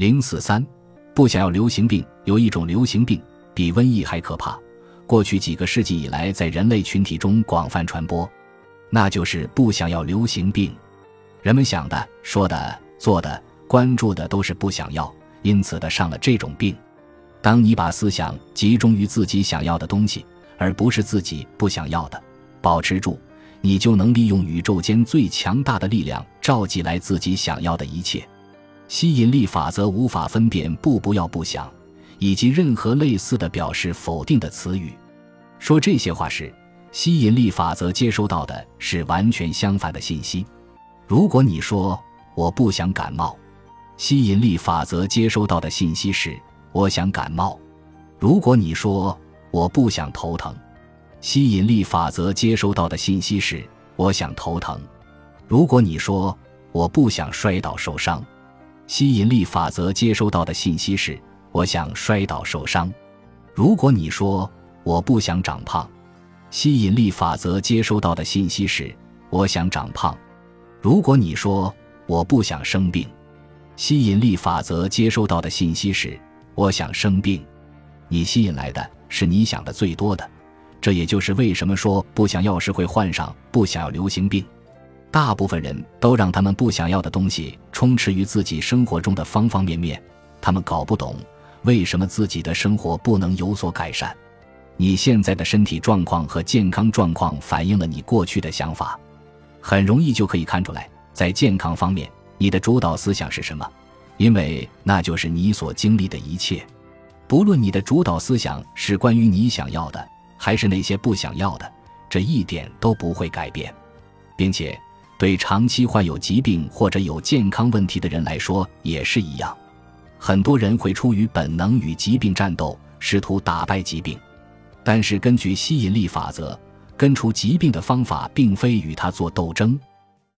零四三，不想要流行病。有一种流行病比瘟疫还可怕，过去几个世纪以来在人类群体中广泛传播，那就是不想要流行病。人们想的、说的、做的、关注的都是不想要，因此的上了这种病。当你把思想集中于自己想要的东西，而不是自己不想要的，保持住，你就能利用宇宙间最强大的力量，召集来自己想要的一切。吸引力法则无法分辨不不要不想，以及任何类似的表示否定的词语。说这些话时，吸引力法则接收到的是完全相反的信息。如果你说我不想感冒，吸引力法则接收到的信息是。我想感冒。如果你说我不想头疼，吸引力法则接收到的信息是我想头疼。如果你说我不想摔倒受伤，吸引力法则接收到的信息是我想摔倒受伤。如果你说我不想长胖，吸引力法则接收到的信息是我想长胖。如果你说我不想生病，吸引力法则接收到的信息是。我想生病，你吸引来的是你想的最多的，这也就是为什么说不想要时会患上不想要流行病。大部分人都让他们不想要的东西充斥于自己生活中的方方面面，他们搞不懂为什么自己的生活不能有所改善。你现在的身体状况和健康状况反映了你过去的想法，很容易就可以看出来，在健康方面，你的主导思想是什么。因为那就是你所经历的一切，不论你的主导思想是关于你想要的，还是那些不想要的，这一点都不会改变，并且对长期患有疾病或者有健康问题的人来说也是一样。很多人会出于本能与疾病战斗，试图打败疾病，但是根据吸引力法则，根除疾病的方法并非与它做斗争，